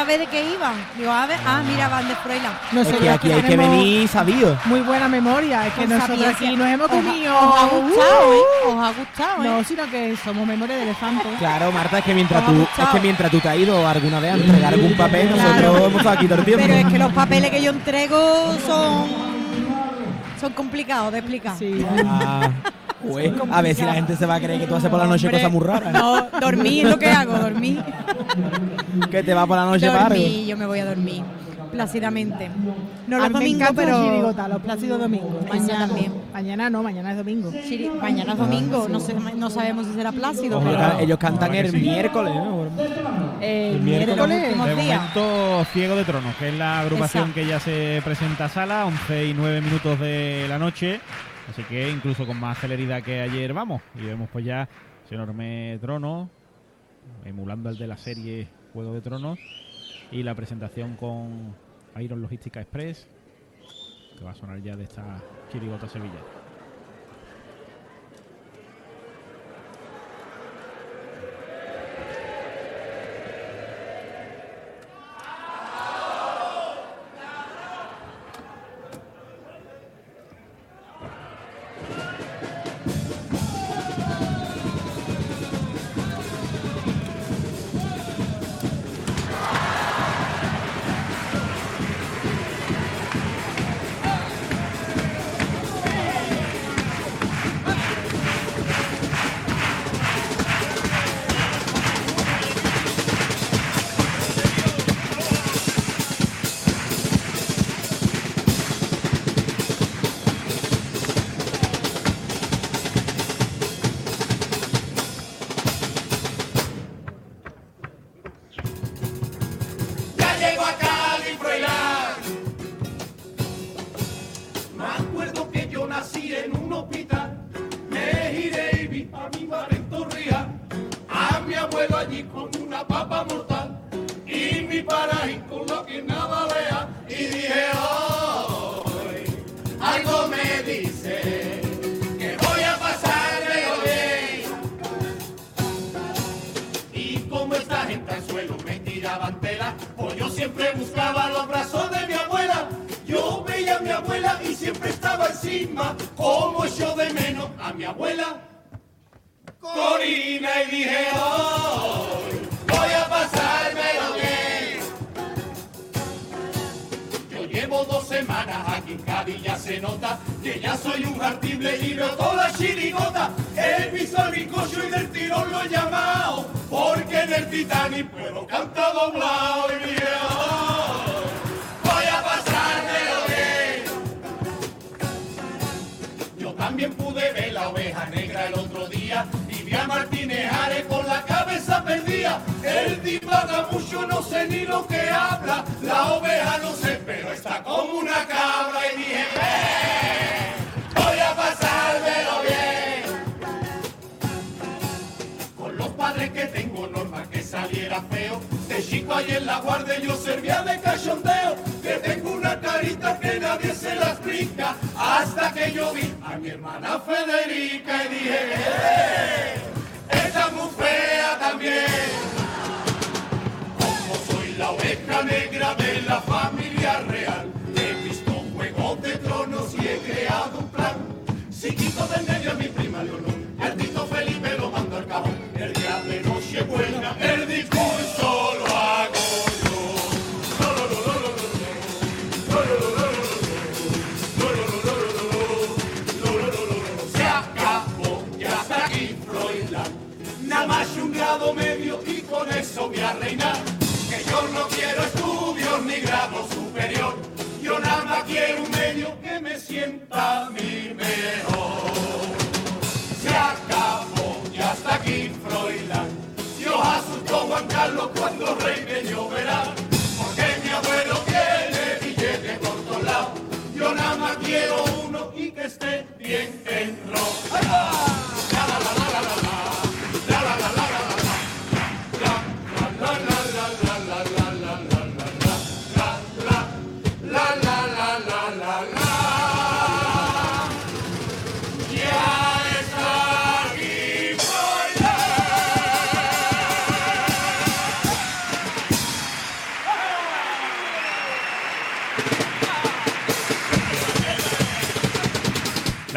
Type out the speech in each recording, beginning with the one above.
a ver de qué iban. Digo, a ver, ah, mira, van de. No Es sé, que aquí hay que venir sabido. Muy buena memoria, es que Con nosotros sapiencia. aquí nos hemos Os ha- comido. Os ha gustado, ¿eh? Uh, Os ha gustado, ¿eh? No, sino que somos memoria de elefante. Claro, Marta, es que mientras tú, es que mientras tú te has ido alguna vez a entregar algún papel, nosotros Claro. hemos estado aquí todo el tiempo. Pero es que los papeles que yo entrego son son complicados de explicar. Sí. Ah, pues, a ver si la gente se va a creer que tú haces por la noche Hombre, cosas muy raras. No, dormir es lo que hago, dormir. Que te va por la noche para dormir, yo me voy a dormir plácidamente. No los encanta pero chirigota, los plácidos domingos. Mañana también. Mañana no, mañana es domingo. Chiri- mañana es domingo, no, sé, no sabemos si será plácido, Ellos, pero ca- ellos cantan el sí. miércoles, ¿no? Eh, El miércoles. miércoles. últimos De momento, Ciego de Tronos, que es la agrupación Exacto. que ya se presenta a sala, 11 y 9 minutos de la noche. Así que incluso con más celeridad que ayer vamos. Y vemos pues ya ese enorme trono, emulando el de la serie Juego de Tronos. Y la presentación con Iron Logística Express, que va a sonar ya de esta chirigota sevillana. Siempre buscaba los brazos de mi abuela. Yo veía a mi abuela y siempre estaba encima, como yo de menos a mi abuela. Corina y dije, hoy ya se nota que ya soy un artible y veo toda chirigota. El visual bizcocho y del tirón lo he llamado, porque en el Titanic puedo cantar doblado y "Hoy voy a pasármelo bien. Yo también pude ver la oveja negra el otro día y vi a Martínez Ares con la cabeza perdida. Él divaga mucho, no sé ni lo que habla. La oveja no sé, pero está como una cabra y dije, "Ven, voy a pasármelo bien. Con los padres que tengo, normal que saliera feo. De chico ahí en la guardia yo servía de cachondeo. Que tengo una carita que nadie se la explica. Hasta que yo vi a mi hermana Federica y dije, "Eh, esta es muy fea Como soy la oveja negra de la familia real, he visto juegos de tronos y he creado un plan. Si quito de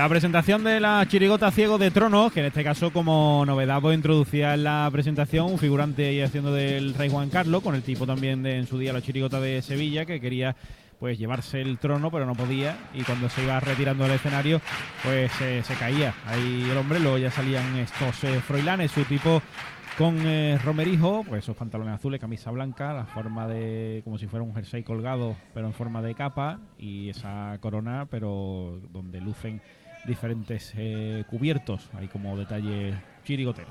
La presentación de la chirigota Ciego de Tronos, que en este caso como novedad pues introducía en la presentación un figurante ahí haciendo del rey Juan Carlos, con el tipo también de en su día la chirigota de Sevilla, que quería pues llevarse el trono pero no podía y cuando se iba retirando del escenario pues se caía. Ahí el hombre, luego ya salían estos eh, froilanes, su tipo con eh, romerijo, pues esos pantalones azules, camisa blanca, la forma de como si fuera un jersey colgado, pero en forma de capa y esa corona, pero donde lucen diferentes eh, cubiertos, hay como detalle chirigotero.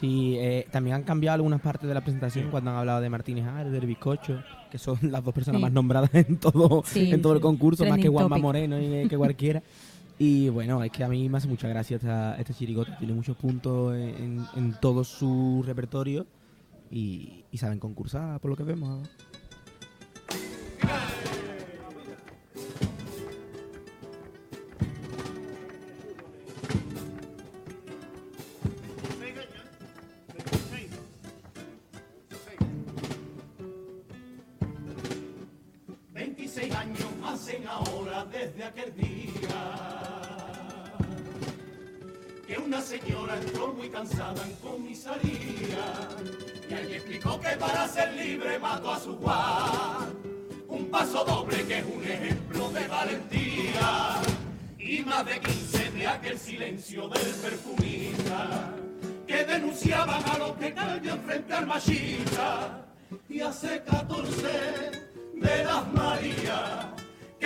Sí, eh, también han cambiado algunas partes de la presentación cuando han hablado de Martínez Ares, del bizcocho, que son las dos personas Sí. más nombradas en todo, Sí, en todo el concurso, más que Juanma topic. Moreno y eh, que cualquiera. Y bueno, es que a mí me hace mucha gracia esta, esta chirigota, tiene muchos puntos en, en todo su repertorio y, y saben concursar, por lo que vemos. Hacen ahora desde aquel día que una señora entró muy cansada en comisaría y allí explicó que para ser libre mató a su guá. Un paso doble que es un ejemplo de valentía y más de 15 de aquel silencio del perfumista que denunciaban a los que callan frente al machista y hace 14 de las Marías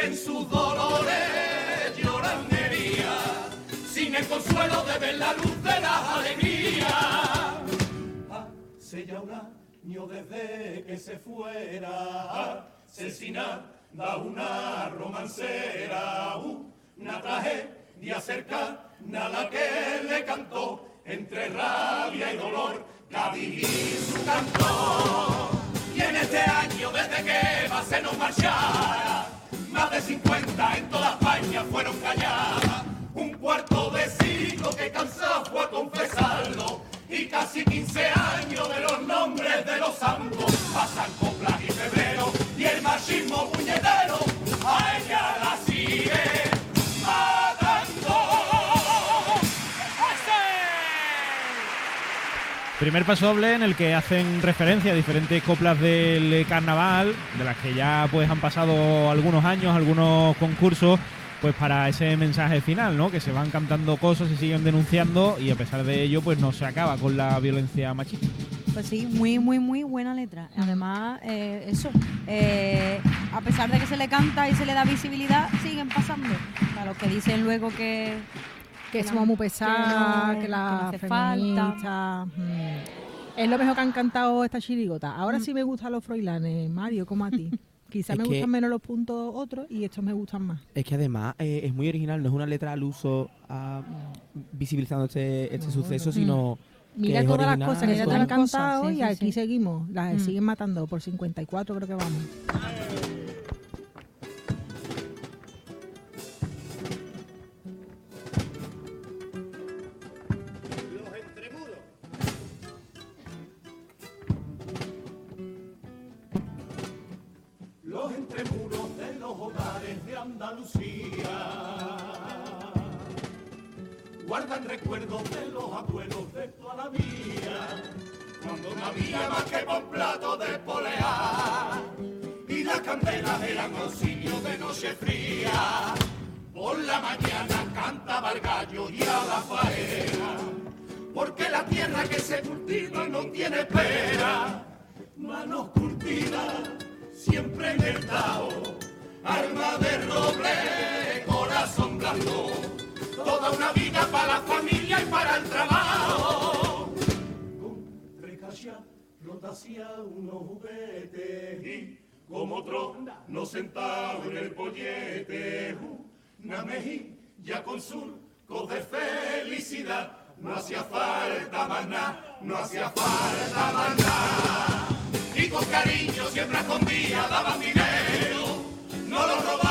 en sus dolores lloran sin el consuelo de ver la luz de las alegrías. Hace ya un año desde que se fuera asesinada una romancera, una tragedia cercana a la que le cantó entre rabia y dolor Cádiz y su. Y en este año desde que va se nos marchara, más de 50 en toda España fueron calladas. Un cuarto de siglo que cansado fue a confesarlo. Y casi 15 años de los nombres de los santos pasan coplas y febrero. Y el machismo puñetero a ella Primer paso doble en el que hacen referencia a diferentes coplas del carnaval, de las que ya pues han pasado algunos años, algunos concursos, pues para ese mensaje final, ¿no? Que se van cantando cosas y siguen denunciando y a pesar de ello pues no se acaba con la violencia machista. Pues sí, muy, muy, muy buena letra. Además, eh, eso, eh, a pesar de que se le canta y se le da visibilidad, siguen pasando. A los que dicen luego que... Que somos muy que pesadas, que, que la hace falta. mm. Es lo mejor que han cantado esta chirigota. Ahora Mm. sí me gustan los froilanes, Mario, como a ti. Quizás me que- gustan menos los puntos otros y estos me gustan más. Es que además eh, es muy original, no es una letra al uso ah, visibilizando este, este No, suceso, no. sino Mira es todas las cosas que mira ya te han cantado sí, y sí, aquí sí. seguimos. Las Mm. siguen matando por 54 creo que vamos. Tao, alma de roble, corazón blando, toda una vida para la familia y para el trabajo. Con recalla flota hacia unos juguetes y como otro no sentado en el pollete, una mejilla con surcos de felicidad. No hacía falta nada, no hacía falta nada y con cariño siempre a escondida daban dinero. No lo robaba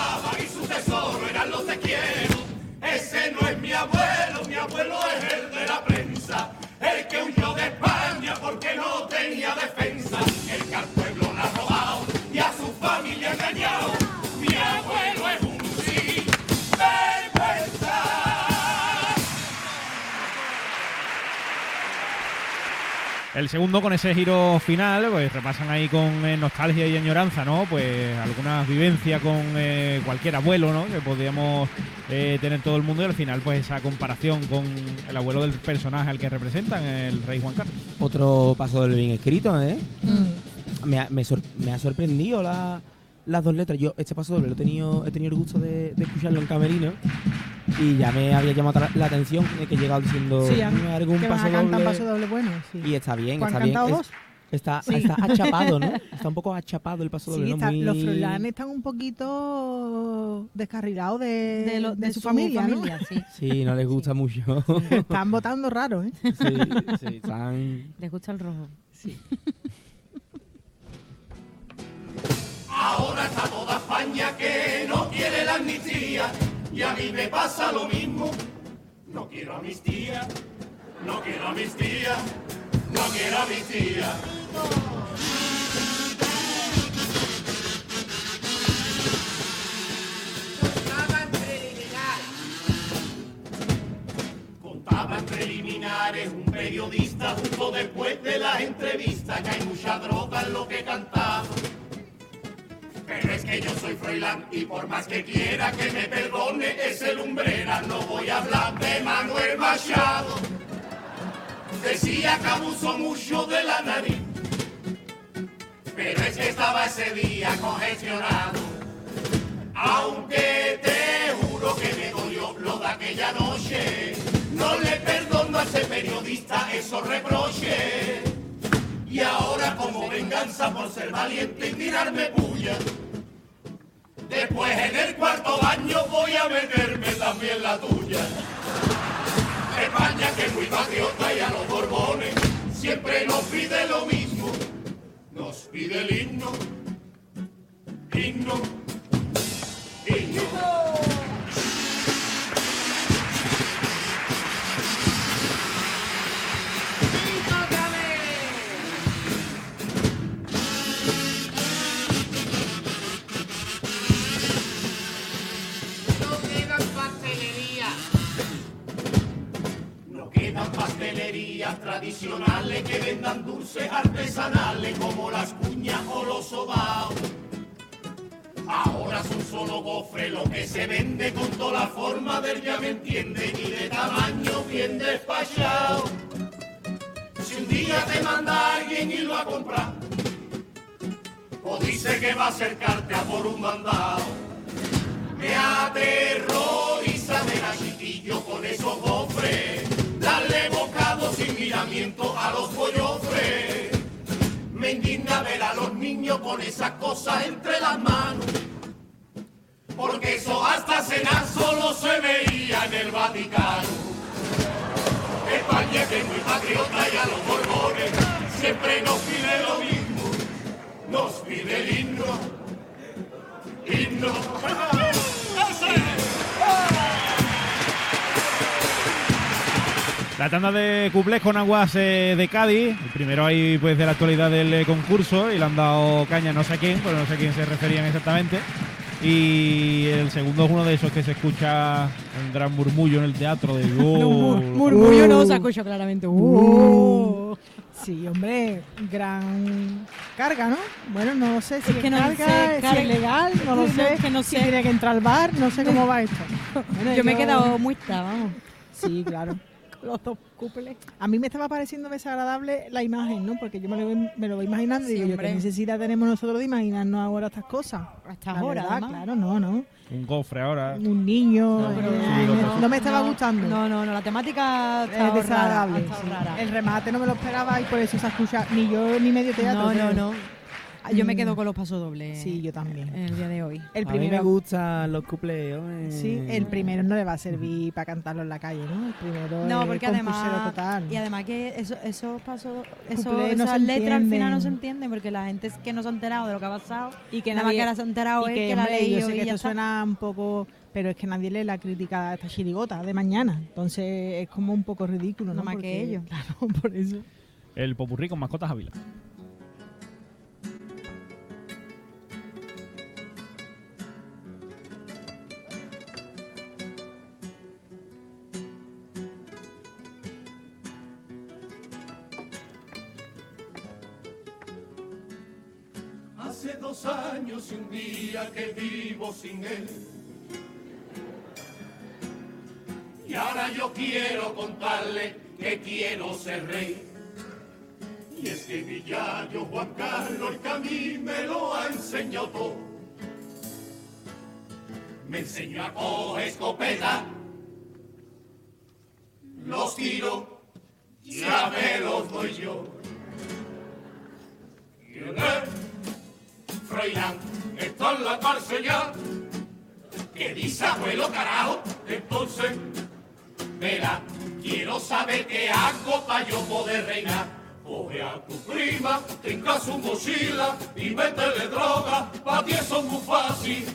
El segundo, con ese giro final, pues repasan ahí con eh, nostalgia y añoranza, ¿no? Pues algunas vivencias con eh, cualquier abuelo, ¿no? Que podríamos eh, tener todo el mundo y al final, pues esa comparación con el abuelo del personaje al que representan, el rey Juan Carlos. Otro paso del bien escrito, ¿eh? Mm. Me ha, me sor- me ha sorprendido la- las dos letras. Yo este paso doble lo he tenido, he tenido el gusto de, de escucharlo en camerino y ya me había llamado la, atención de que he llegado diciendo Sí, han- "Dime algún que van paso a doble. paso doble bueno. Sí. Y está bien, ¿Han está bien. Es- dos? está, Sí. está achapado, ¿no? Está un poco achapado el paso doble, Sí, ¿no? está- Muy- los Froilán están un poquito descarrilados de, de, lo- de su, familia, ¿no? sí. Sí, no les gusta mucho. Están votando raro, ¿eh? sí, sí, están... Les gusta el rojo. Ahora está toda España que no quiere la amnistía y a mí me pasa lo mismo. No quiero amnistía, no quiero amnistía, no quiero amnistía. Contaba en preliminares un periodista justo después de las entrevistas que hay mucha droga en lo que cantaba. Pero es que yo soy Froilán y por más que quiera que me perdone ese lumbrera, no voy a hablar de Manuel Machado. Decía que abusó mucho de la nariz, pero es que estaba ese día congestionado. Aunque te juro que me dolió lo de aquella noche, no le perdono a ese periodista esos reproches. Y ahora como venganza por ser valiente y tirarme puya, después en el cuarto baño voy a meterme también la tuya. España que es muy patriota y a los borbones siempre nos pide lo mismo, nos pide el himno, himno, himno. Como las cuñas o los sobaos. Ahora son solo gofre lo que se vende con toda la forma del ya me entiende y de tamaño bien despachado. Si un día te manda alguien y lo a comprar, o dice que va a acercarte a por un mandado, me aterroriza ver a chiquillo con esos gofres, darle bocado sin miramiento a los pollofres. Con esas cosas entre las manos, porque eso hasta cenar solo se veía en el Vaticano. España que es muy patriota y a los borbones siempre nos pide lo mismo, nos pide el himno, himno. La tanda de cuplés con aguas eh, de Cádiz. El primero ahí pues de la actualidad del eh, concurso y le han dado caña no sé a quién, pero no sé a quién se referían exactamente. Y el segundo es uno de esos que se escucha un gran murmullo en el teatro de No, "Oh". mur- murmullo no se escucha claramente. Uh. Sí, hombre, gran carga, ¿no? Bueno, no sé si Es es, que no carga, sé, si es legal, no lo No, sé. es que no si sé. tiene que entrar al bar, no sé cómo va esto. Bueno, Yo me he quedado muerta, vamos. Sí, claro. Los dos cúpules. A mí me estaba pareciendo desagradable la imagen, ¿no? Porque yo me lo, voy- me lo voy imaginando y Sí, digo, yo, hombre. ¿qué necesidad tenemos nosotros de imaginarnos ahora estas cosas? Hasta La ahora, verdad, claro, no, no. Un cofre ahora. Un niño, No, eh, pero- eh, Sí, no me estaba No, gustando. No, no, no, la temática Es rara. desagradable. sí. rara. El remate no me lo esperaba y por eso se escucha ni yo ni medio teatro. No, no, no. Ah, Yo me Mm. quedo con los pasodobles. Sí, yo también. En el día de hoy. El A mí me gustan los hombre. sí, el primero no le va a servir para cantarlo en la calle, ¿no? El primero No, es porque además. total. Y además que eso, esos pasos. Eso, no esas letras al final no se entienden porque la gente es que no se ha enterado de lo que ha pasado. y que nada más que ahora se ha enterado y es que, que la hombre, ley yo sé que esto está. suena un poco pero es que nadie lee la crítica a esta chirigota de mañana entonces es como un poco ridículo no Nada más que ellos. claro por eso El popurrí con mascotas Ávila. Sin él. Y ahora yo quiero contarle que quiero ser rey. Y es que mi yayo Juan Carlos que a mí me lo ha enseñado todo. Me enseñó a coger escopeta, los tiro, ya me los doy yo. Y el Froilán, está en la cárcel ya. Que dice abuelo carajo, entonces, verá, quiero saber qué hago para yo poder reinar. Coge a tu prima, trinca su mochila y métele droga, pa' ti eso es muy fácil.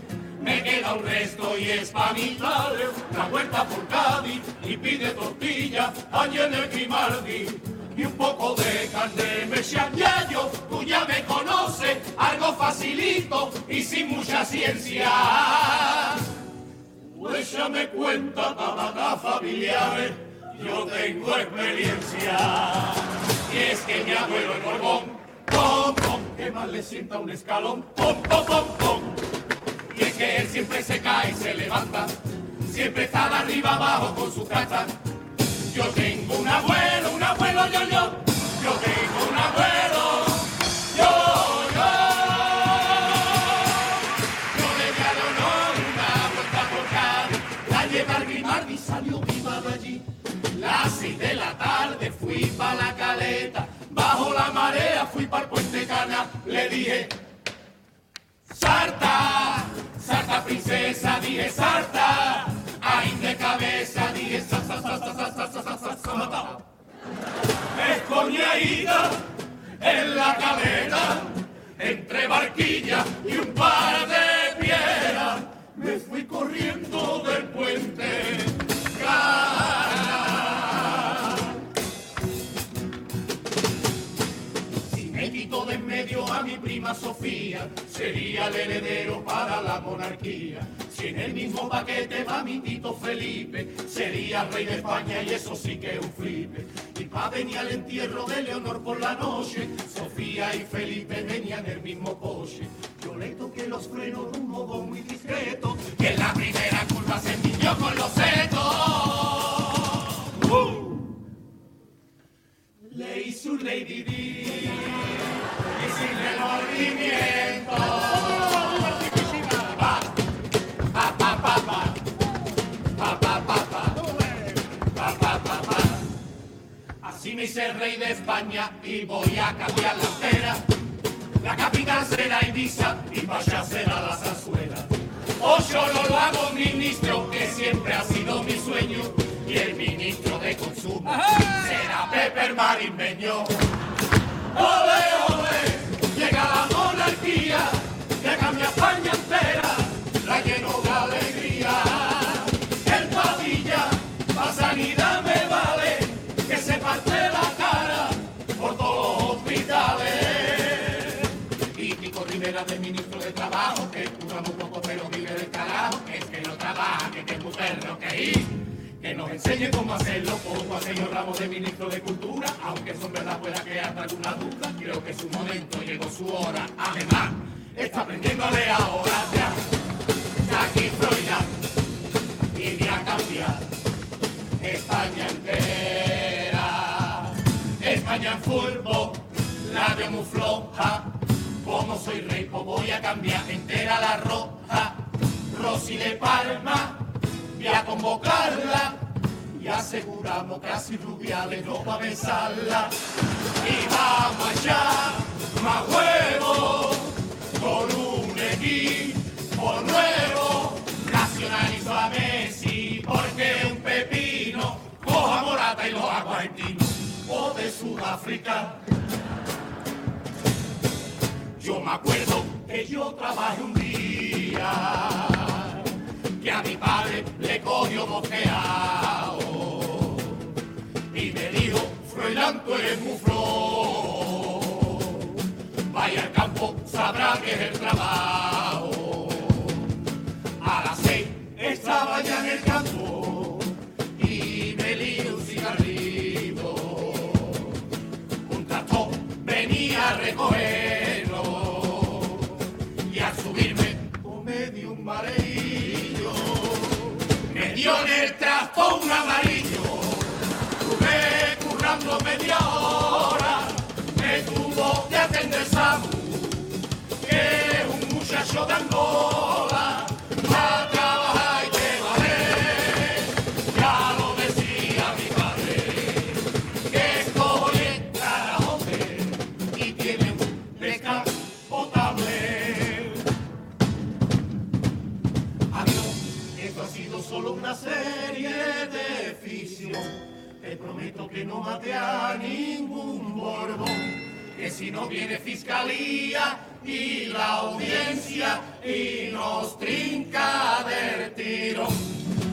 Me queda un resto y es pa' mi dale la vuelta por Cádiz y pide tortilla allí en el Grimaldi. Y un poco de carne me yo, tú ya me conoces, y sin mucha ciencia. Pues ya me cuenta tabaca familiares, yo tengo experiencia. Y es que mi abuelo el Borbón, pom, pom, que mal le sienta un escalón, pom, pom, pom, pom. Y es que él siempre se cae y se levanta, siempre está de arriba abajo con su casa. Yo tengo un abuelo, un abuelo yo, yo, yo tengo un abuelo, pa' la caleta, bajo la marea fui para el puente cana, le dije, Sarta, Sarta princesa, dije Sarta, ahí de cabeza, dije Sarta, Sarta, Sarta, Sarta, Sarta, en la cadena, entre barquilla y un par de mi Sofía, sería el heredero para la monarquía. Si en el mismo paquete va mi Tito Felipe, sería rey de España y eso sí que es un flipe. Y pa' venir al entierro de Leonor por la noche, Sofía y Felipe venían en el mismo coche. Yo le los frenos de un y voy a cambiar la entera. La capital será Ibiza y vaya será la zarzuela. O yo no lo hago ministro, que siempre ha sido mi sueño. Y el ministro de consumo será Pepe Marimbeño. Que nos enseñe cómo hacerlo, como a señor Ramos de ministro de Cultura, aunque eso en verdad pueda crear alguna duda, creo que su momento llegó su hora. Además, está aprendiéndole ahora ya. Jackie Freud viene a cambiar España entera. España en fútbol, la veo muy. Como soy rey, pues voy a cambiar entera la roja. Rosy de Palma, a convocarla. Y aseguramos que así Rubiales no va a besarla. Y vamos allá, más huevos, con un equipo nuevo. Nacionalizo a Messi porque un pepino coja morata y los argentinos o de Sudáfrica. Yo me acuerdo que yo trabajé un día que a mi padre le cogió bosqueado y me dijo, Froilán, tú eres muy. Vaya al campo, sabrá que es el trabajo. A las seis estaba ya en el campo Te prometo que no mate a ningún borbón. Que si no viene fiscalía y la audiencia y nos trinca del tiro.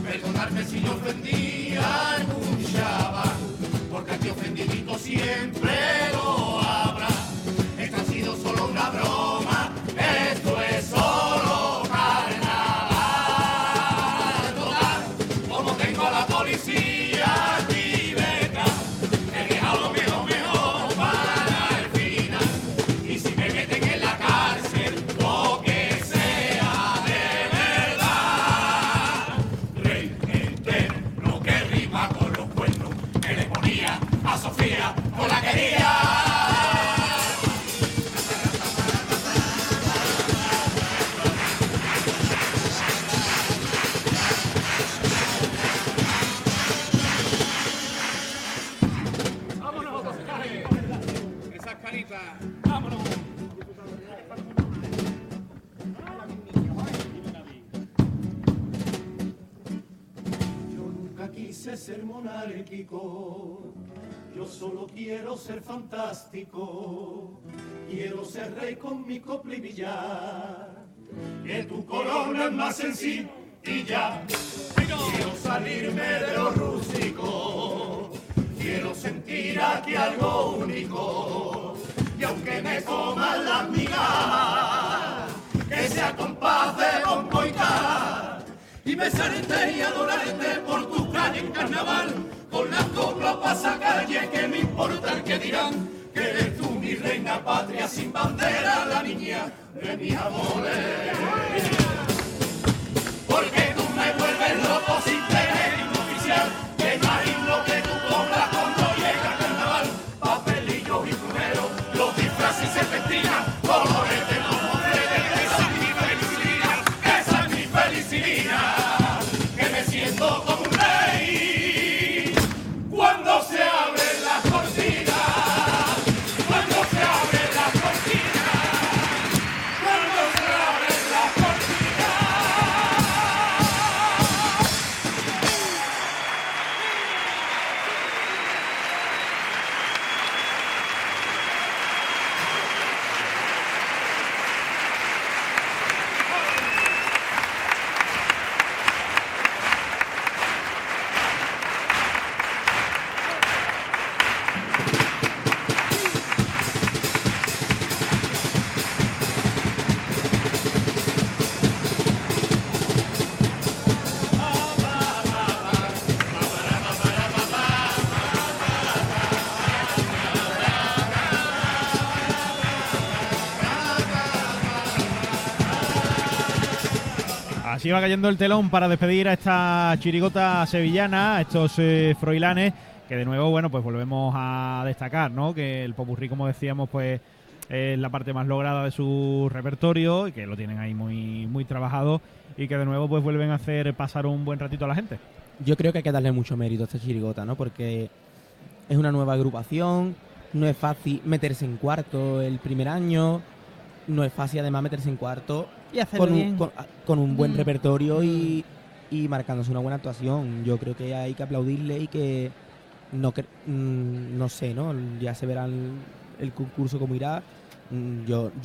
Perdonadme si yo ofendía en un chaval, porque aquí ofendidito siempre quiero ser fantástico. Quiero ser rey con mi copla y billar, que tu corona es más sencilla. Quiero salirme de lo rústico, quiero sentir aquí algo único. Y aunque me coman las migajas, que sea compás de bombo y y besarte y adorarte por tu calle en carnaval, con las coplas pasacalle, que me importa el que dirán, que eres tú mi reina patria sin bandera, la niña de mis amores. Así va cayendo el telón para despedir a esta chirigota sevillana, a estos eh, froilanes, que de nuevo, bueno, pues volvemos a destacar, ¿no? Que el popurrí, como decíamos, pues es la parte más lograda de su repertorio y que lo tienen ahí muy, muy trabajado y que de nuevo pues vuelven a hacer pasar un buen ratito a la gente. Yo creo que hay que darle mucho mérito a esta chirigota, ¿no? Porque es una nueva agrupación, no es fácil meterse en cuarto el primer año, no es fácil además meterse en cuarto Y con bien. un, con, con un buen Mm. repertorio y, y marcándose una buena actuación. Yo creo que hay que aplaudirle y que no, mm, no sé, ¿no? Ya se verá el, el concurso cómo irá. Mm, Yo,